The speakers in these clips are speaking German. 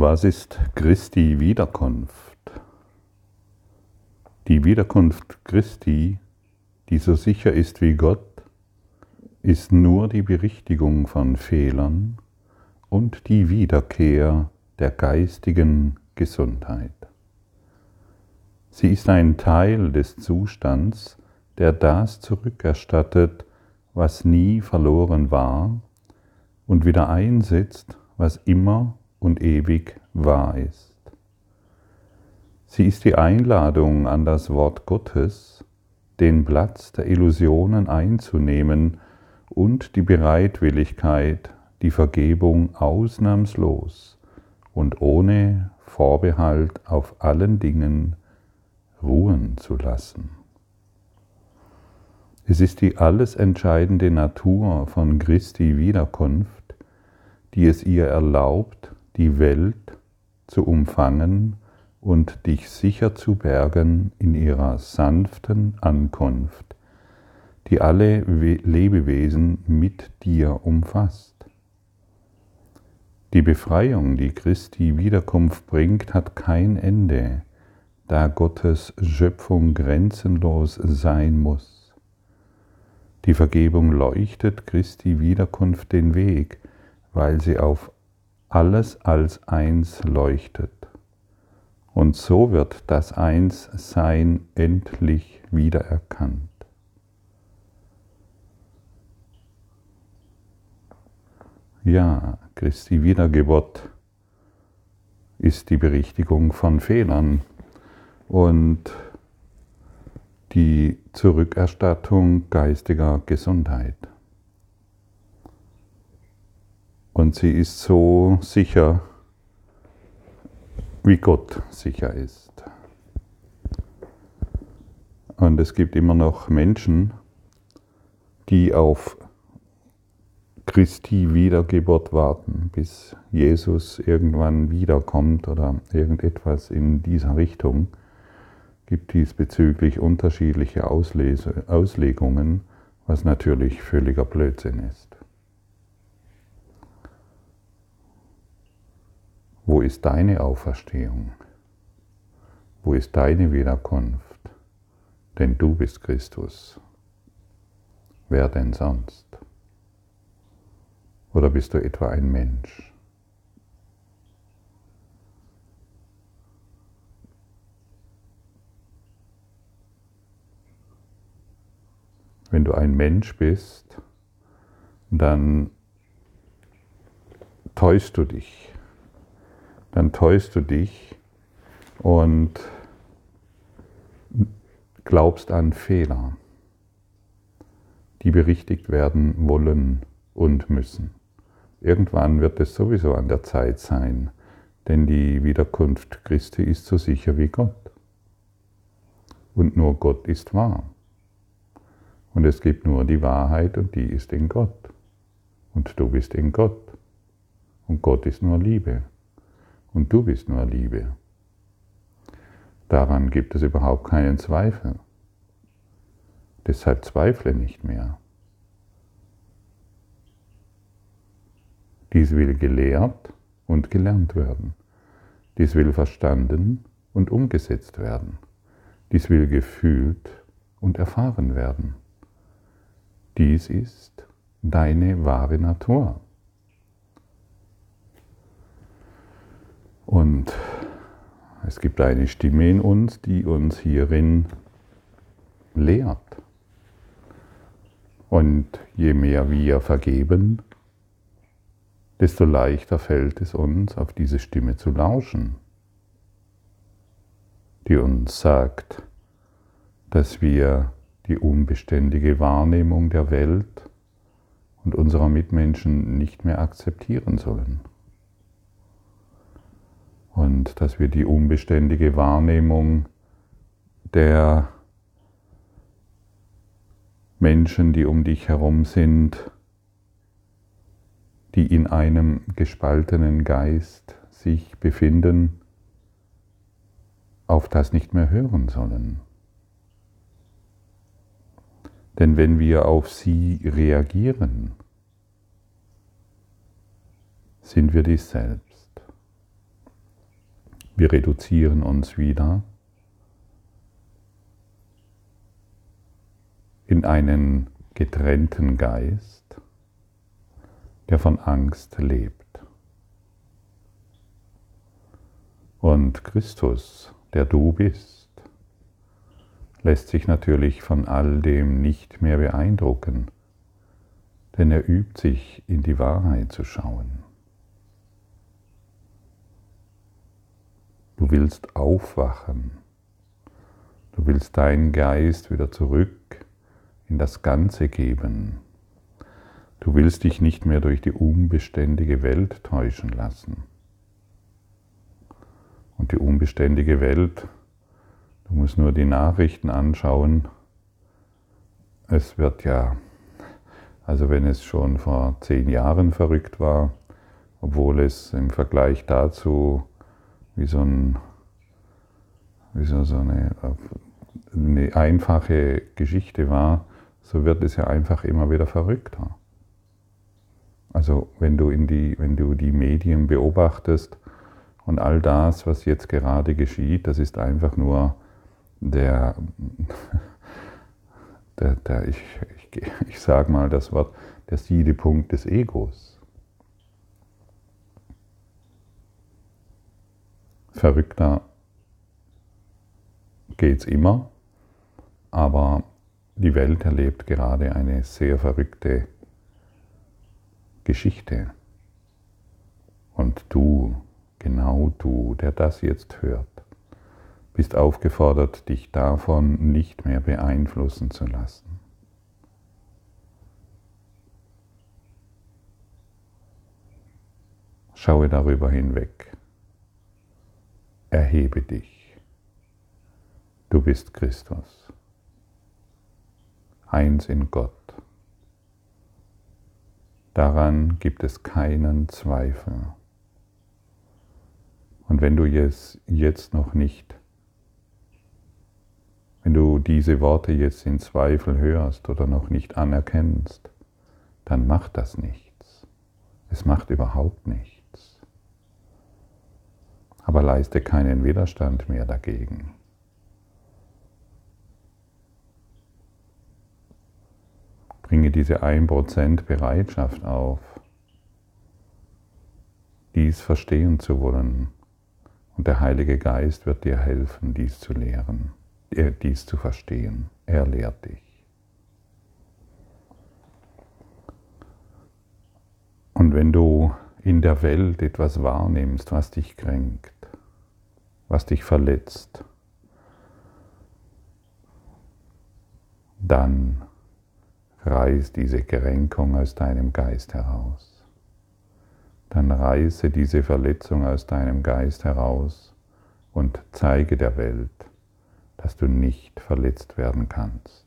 Was ist Christi Wiederkunft? Die Wiederkunft Christi, die so sicher ist wie Gott, ist nur die Berichtigung von Fehlern und die Wiederkehr der geistigen Gesundheit. Sie ist ein Teil des Zustands, der das zurückerstattet, was nie verloren war und wieder einsetzt, was immer und ewig wahr ist. Sie ist die Einladung an das Wort Gottes, den Platz der Illusionen einzunehmen und die Bereitwilligkeit, die Vergebung ausnahmslos und ohne Vorbehalt auf allen Dingen ruhen zu lassen. Es ist die alles entscheidende Natur von Christi Wiederkunft, die es ihr erlaubt, die Welt zu umfangen und dich sicher zu bergen in ihrer sanften Ankunft, die alle Lebewesen mit dir umfasst. Die Befreiung, die Christi Wiederkunft bringt, hat kein Ende, da Gottes Schöpfung grenzenlos sein muss. Die Vergebung leuchtet Christi Wiederkunft den Weg, weil sie auf alles als eins leuchtet. Und so wird das Einssein endlich wiedererkannt. Ja, Christi Wiedergeburt ist die Berichtigung von Fehlern und die Zurückerstattung geistiger Gesundheit. Und sie ist so sicher, wie Gott sicher ist. Und es gibt immer noch Menschen, die auf Christi Wiedergeburt warten, bis Jesus irgendwann wiederkommt oder irgendetwas in dieser Richtung. Gibt diesbezüglich unterschiedliche Auslese, Auslegungen, was natürlich völliger Blödsinn ist. Wo ist deine Auferstehung? Wo ist deine Wiederkunft? Denn du bist Christus. Wer denn sonst? Oder bist du etwa ein Mensch? Wenn du ein Mensch bist, dann täuschst du dich dann täuschst du dich und glaubst an Fehler, die berichtigt werden wollen und müssen. Irgendwann wird es sowieso an der Zeit sein, denn die Wiederkunft Christi ist so sicher wie Gott. Und nur Gott ist wahr. Und es gibt nur die Wahrheit und die ist in Gott. Und du bist in Gott. Und Gott ist nur Liebe und du bist nur Liebe. Daran gibt es überhaupt keinen Zweifel. Deshalb zweifle nicht mehr. Dies will gelehrt und gelernt werden. Dies will verstanden und umgesetzt werden. Dies will gefühlt und erfahren werden. Dies ist deine wahre Natur. Und es gibt eine Stimme in uns, die uns hierin lehrt. Und je mehr wir vergeben, desto leichter fällt es uns, auf diese Stimme zu lauschen, die uns sagt, dass wir die unbeständige Wahrnehmung der Welt und unserer Mitmenschen nicht mehr akzeptieren sollen und dass wir die unbeständige Wahrnehmung der Menschen, die um dich herum sind, die in einem gespaltenen Geist sich befinden, auf das nicht mehr hören sollen. Denn wenn wir auf sie reagieren, sind wir dies selbst. Wir reduzieren uns wieder in einen getrennten Geist, der von Angst lebt. Und Christus, der du bist, lässt sich natürlich von all dem nicht mehr beeindrucken, denn er übt sich in die Wahrheit zu schauen. Du willst aufwachen, du willst deinen Geist wieder zurück in das Ganze geben. Du willst dich nicht mehr durch die unbeständige Welt täuschen lassen. Und die unbeständige Welt, du musst nur die Nachrichten anschauen. Es wird ja, also wenn es schon vor zehn Jahren verrückt war, obwohl es im Vergleich dazu wie so, ein, wie so, so eine, eine einfache Geschichte war, so wird es ja einfach immer wieder verrückter. Also wenn du, in die, wenn du die Medien beobachtest und all das, was jetzt gerade geschieht, das ist einfach nur der, der, der ich, ich, ich sage mal das Wort, der Siedepunkt des Egos. Verrückter geht es immer, aber die Welt erlebt gerade eine sehr verrückte Geschichte. Und du, genau du, der das jetzt hört, bist aufgefordert, dich davon nicht mehr beeinflussen zu lassen. Schaue darüber hinweg. Erhebe dich. Du bist Christus eins in Gott. Daran gibt es keinen Zweifel. Und wenn du es jetzt noch nicht, wenn du diese Worte jetzt in Zweifel hörst oder noch nicht anerkennst, dann macht das nichts. Es macht überhaupt nichts. Aber leiste keinen Widerstand mehr dagegen. Bringe diese 1% Bereitschaft auf, dies verstehen zu wollen. Und der Heilige Geist wird dir helfen, dies zu lehren, dies zu verstehen. Er lehrt dich. Und wenn du in der Welt etwas wahrnimmst, was dich kränkt, was dich verletzt, dann reiß diese Kränkung aus deinem Geist heraus. Dann reiße diese Verletzung aus deinem Geist heraus und zeige der Welt, dass du nicht verletzt werden kannst.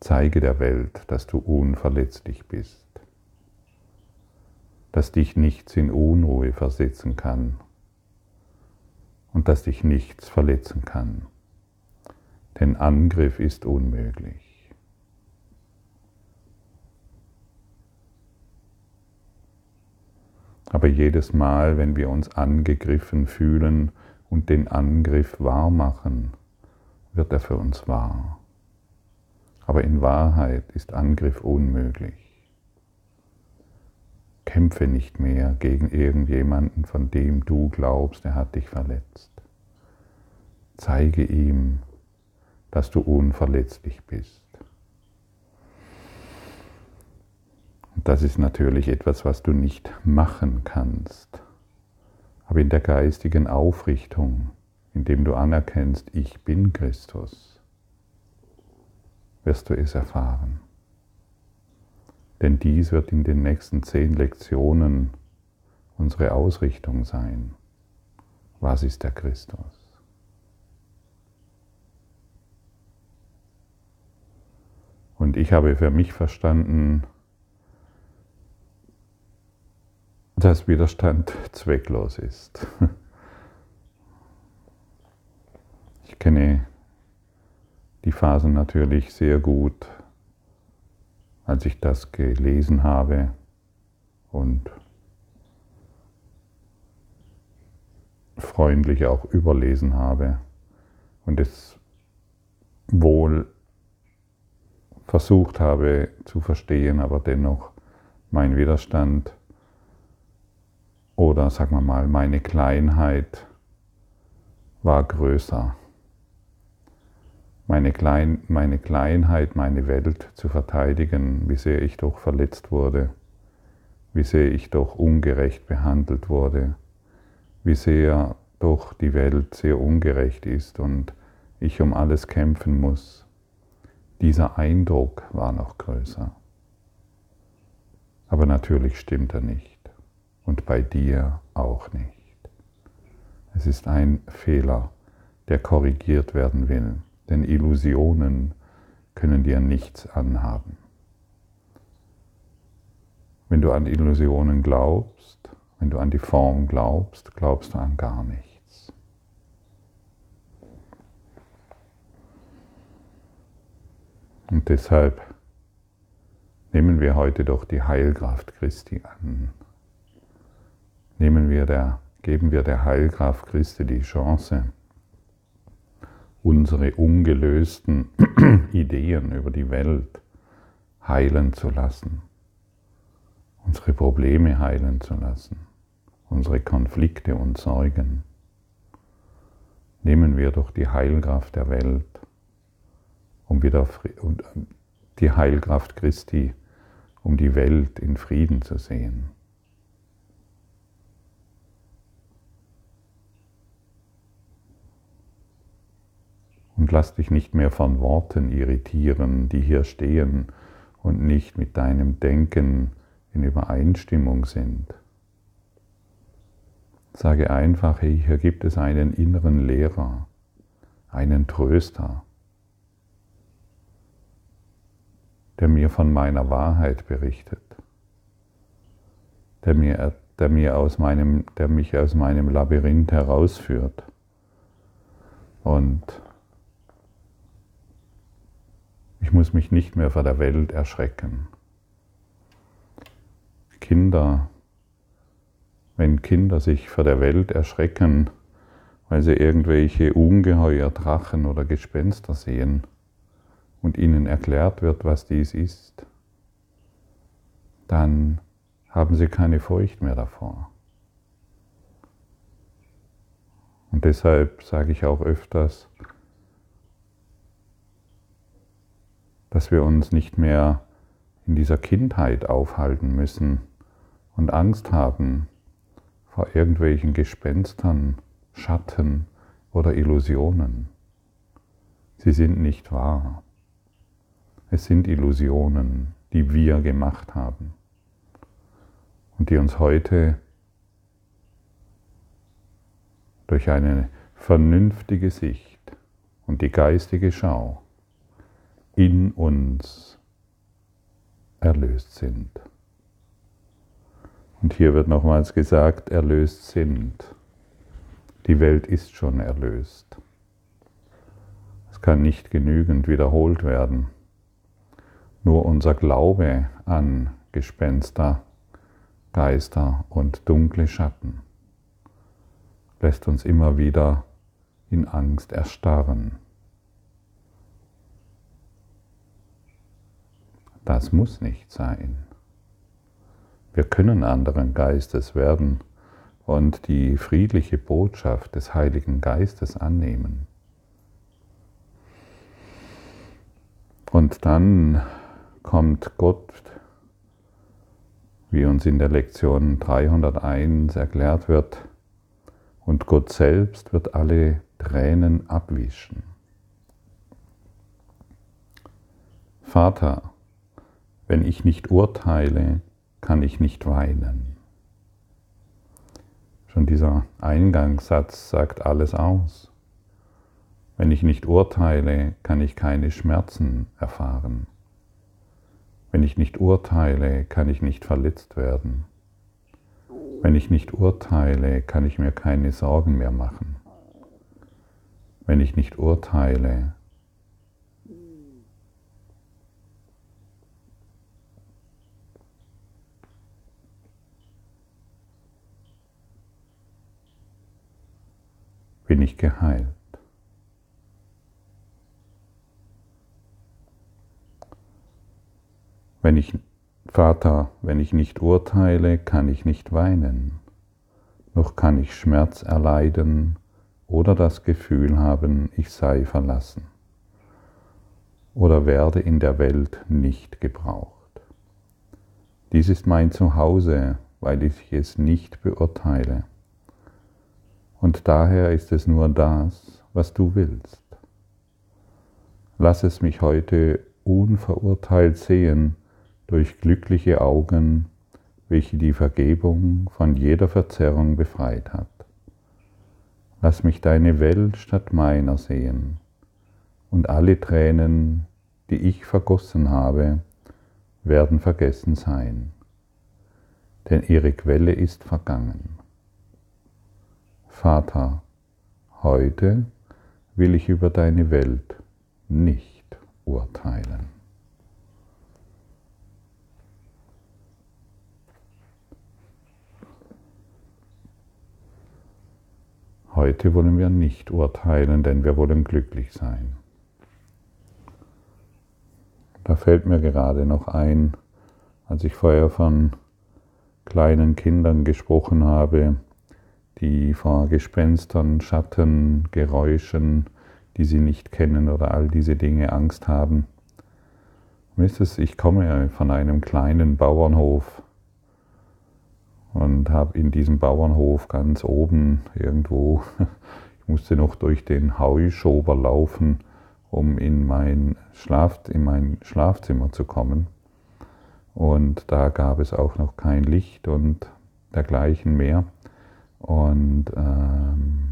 Zeige der Welt, dass du unverletzlich bist, dass dich nichts in Unruhe versetzen kann und dass dich nichts verletzen kann. Denn Angriff ist unmöglich. Aber jedes Mal, wenn wir uns angegriffen fühlen und den Angriff wahr machen, wird er für uns wahr. Aber in Wahrheit ist Angriff unmöglich. Kämpfe nicht mehr gegen irgendjemanden, von dem du glaubst, er hat dich verletzt. Zeige ihm, dass du unverletzlich bist. Das ist natürlich etwas, was du nicht machen kannst. Aber in der geistigen Aufrichtung, indem du anerkennst, ich bin Christus, wirst du es erfahren. Denn dies wird in den nächsten zehn Lektionen unsere Ausrichtung sein. Was ist der Christus? Und ich habe für mich verstanden, dass Widerstand zwecklos ist. Ich kenne die Phasen natürlich sehr gut, als ich das gelesen habe und freundlich auch überlesen habe und es wohl versucht habe zu verstehen, aber dennoch mein Widerstand oder sagen wir mal meine Kleinheit war größer. Meine, Klein, meine Kleinheit, meine Welt zu verteidigen, wie sehr ich doch verletzt wurde, wie sehr ich doch ungerecht behandelt wurde, wie sehr doch die Welt sehr ungerecht ist und ich um alles kämpfen muss. Dieser Eindruck war noch größer. Aber natürlich stimmt er nicht und bei dir auch nicht. Es ist ein Fehler, der korrigiert werden will, denn Illusionen können dir nichts anhaben. Wenn du an Illusionen glaubst, wenn du an die Form glaubst, glaubst du an gar nichts. Und deshalb nehmen wir heute doch die Heilkraft Christi an. Nehmen wir der, geben wir der Heilkraft Christi die Chance, unsere ungelösten Ideen über die Welt heilen zu lassen unsere Probleme heilen zu lassen, unsere Konflikte und Sorgen. Nehmen wir doch die Heilkraft der Welt, um wieder die Heilkraft Christi, um die Welt in Frieden zu sehen. Und lass dich nicht mehr von Worten irritieren, die hier stehen und nicht mit deinem Denken in Übereinstimmung sind. Sage einfach, hey, hier gibt es einen inneren Lehrer, einen Tröster, der mir von meiner Wahrheit berichtet, der, mir, der, mir aus meinem, der mich aus meinem Labyrinth herausführt. Und ich muss mich nicht mehr vor der Welt erschrecken. Kinder, wenn Kinder sich vor der Welt erschrecken, weil sie irgendwelche Ungeheuer, Drachen oder Gespenster sehen und ihnen erklärt wird, was dies ist, dann haben sie keine Furcht mehr davor. Und deshalb sage ich auch öfters, dass wir uns nicht mehr in dieser Kindheit aufhalten müssen, und Angst haben vor irgendwelchen Gespenstern, Schatten oder Illusionen. Sie sind nicht wahr. Es sind Illusionen, die wir gemacht haben und die uns heute durch eine vernünftige Sicht und die geistige Schau in uns erlöst sind. Und hier wird nochmals gesagt, erlöst sind. Die Welt ist schon erlöst. Es kann nicht genügend wiederholt werden. Nur unser Glaube an Gespenster, Geister und dunkle Schatten lässt uns immer wieder in Angst erstarren. Das muss nicht sein. Wir können anderen Geistes werden und die friedliche Botschaft des Heiligen Geistes annehmen. Und dann kommt Gott, wie uns in der Lektion 301 erklärt wird, und Gott selbst wird alle Tränen abwischen. Vater, wenn ich nicht urteile, kann ich nicht weinen. Schon dieser Eingangssatz sagt alles aus. Wenn ich nicht urteile, kann ich keine Schmerzen erfahren. Wenn ich nicht urteile, kann ich nicht verletzt werden. Wenn ich nicht urteile, kann ich mir keine Sorgen mehr machen. Wenn ich nicht urteile, bin ich geheilt. Wenn ich, Vater, wenn ich nicht urteile, kann ich nicht weinen, noch kann ich Schmerz erleiden oder das Gefühl haben, ich sei verlassen oder werde in der Welt nicht gebraucht. Dies ist mein Zuhause, weil ich es nicht beurteile. Und daher ist es nur das, was du willst. Lass es mich heute unverurteilt sehen durch glückliche Augen, welche die Vergebung von jeder Verzerrung befreit hat. Lass mich deine Welt statt meiner sehen und alle Tränen, die ich vergossen habe, werden vergessen sein, denn ihre Quelle ist vergangen. Vater, heute will ich über deine Welt nicht urteilen. Heute wollen wir nicht urteilen, denn wir wollen glücklich sein. Da fällt mir gerade noch ein, als ich vorher von kleinen Kindern gesprochen habe, die vor Gespenstern, Schatten, Geräuschen, die sie nicht kennen oder all diese Dinge Angst haben. Ich komme von einem kleinen Bauernhof und habe in diesem Bauernhof ganz oben irgendwo, ich musste noch durch den Heuschober laufen, um in mein, Schlaf, in mein Schlafzimmer zu kommen. Und da gab es auch noch kein Licht und dergleichen mehr und ähm,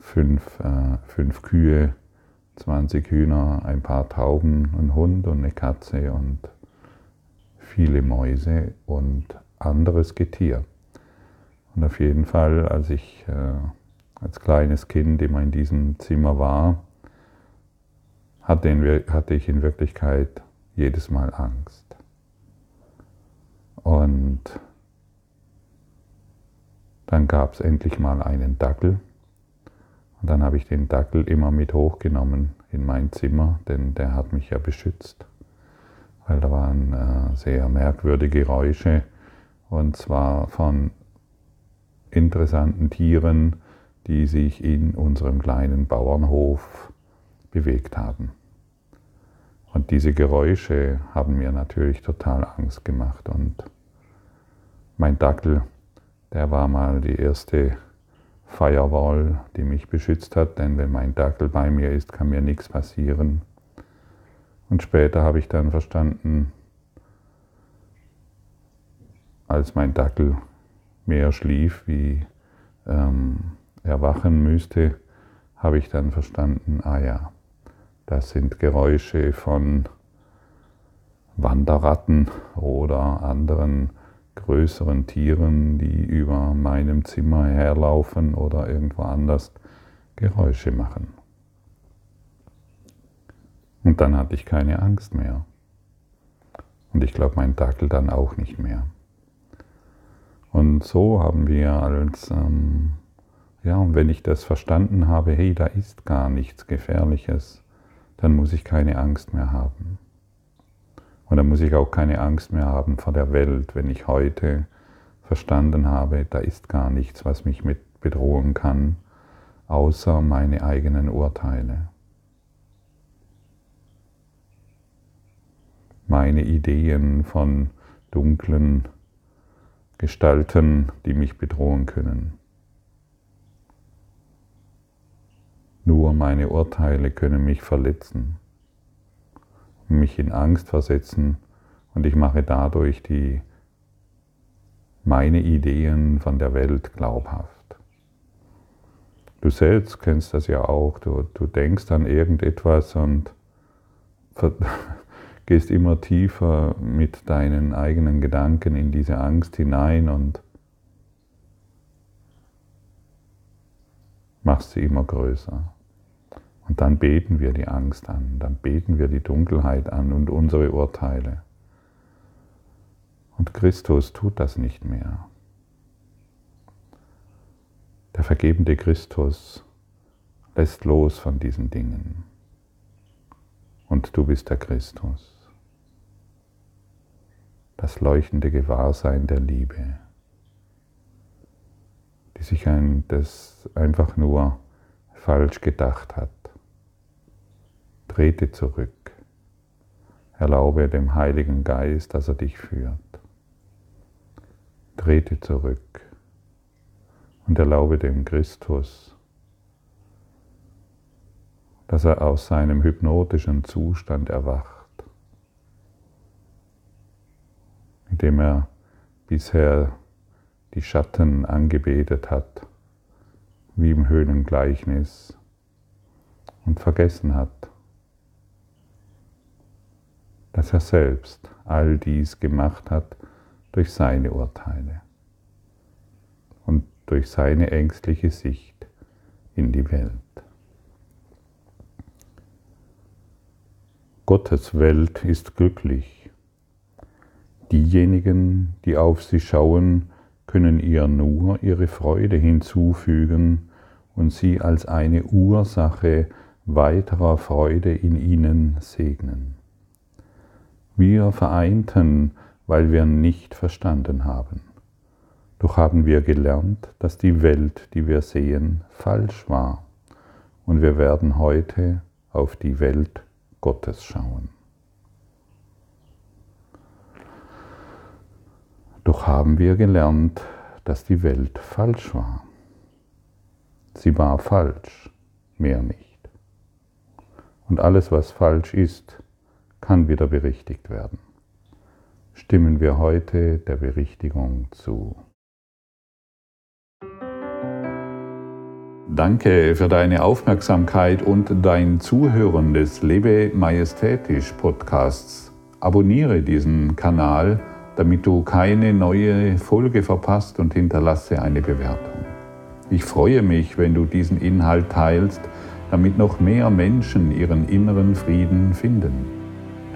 fünf, äh, fünf Kühe, 20 Hühner, ein paar Tauben, ein Hund und eine Katze und viele Mäuse und anderes Getier. Und auf jeden Fall, als ich äh, als kleines Kind immer in diesem Zimmer war, hatte, in, hatte ich in Wirklichkeit jedes Mal Angst. Und dann gab es endlich mal einen Dackel. Und dann habe ich den Dackel immer mit hochgenommen in mein Zimmer, denn der hat mich ja beschützt. Weil da waren äh, sehr merkwürdige Geräusche und zwar von interessanten Tieren, die sich in unserem kleinen Bauernhof bewegt haben. Und diese Geräusche haben mir natürlich total Angst gemacht. Und mein Dackel der war mal die erste Firewall, die mich beschützt hat, denn wenn mein Dackel bei mir ist, kann mir nichts passieren. Und später habe ich dann verstanden, als mein Dackel mehr schlief, wie ähm, erwachen müsste, habe ich dann verstanden, ah ja, das sind Geräusche von Wanderratten oder anderen größeren Tieren, die über meinem Zimmer herlaufen oder irgendwo anders Geräusche machen. Und dann hatte ich keine Angst mehr. Und ich glaube, mein Dackel dann auch nicht mehr. Und so haben wir als, ähm, ja, und wenn ich das verstanden habe, hey, da ist gar nichts Gefährliches, dann muss ich keine Angst mehr haben. Und dann muss ich auch keine Angst mehr haben vor der Welt, wenn ich heute verstanden habe, da ist gar nichts, was mich mit bedrohen kann, außer meine eigenen Urteile. Meine Ideen von dunklen Gestalten, die mich bedrohen können. Nur meine Urteile können mich verletzen mich in Angst versetzen und ich mache dadurch die, meine Ideen von der Welt glaubhaft. Du selbst kennst das ja auch, du, du denkst an irgendetwas und gehst immer tiefer mit deinen eigenen Gedanken in diese Angst hinein und machst sie immer größer. Und dann beten wir die Angst an, dann beten wir die Dunkelheit an und unsere Urteile. Und Christus tut das nicht mehr. Der vergebende Christus lässt los von diesen Dingen. Und du bist der Christus. Das leuchtende Gewahrsein der Liebe, die sich ein, das einfach nur falsch gedacht hat. Trete zurück. Erlaube dem Heiligen Geist, dass er dich führt. Trete zurück und erlaube dem Christus, dass er aus seinem hypnotischen Zustand erwacht, indem er bisher die Schatten angebetet hat, wie im Höhlengleichnis, und vergessen hat, dass er selbst all dies gemacht hat durch seine Urteile und durch seine ängstliche Sicht in die Welt. Gottes Welt ist glücklich. Diejenigen, die auf sie schauen, können ihr nur ihre Freude hinzufügen und sie als eine Ursache weiterer Freude in ihnen segnen. Wir vereinten, weil wir nicht verstanden haben. Doch haben wir gelernt, dass die Welt, die wir sehen, falsch war. Und wir werden heute auf die Welt Gottes schauen. Doch haben wir gelernt, dass die Welt falsch war. Sie war falsch, mehr nicht. Und alles, was falsch ist, kann wieder berichtigt werden. Stimmen wir heute der Berichtigung zu. Danke für deine Aufmerksamkeit und dein Zuhören des Lebe Majestätisch Podcasts. Abonniere diesen Kanal, damit du keine neue Folge verpasst und hinterlasse eine Bewertung. Ich freue mich, wenn du diesen Inhalt teilst, damit noch mehr Menschen ihren inneren Frieden finden.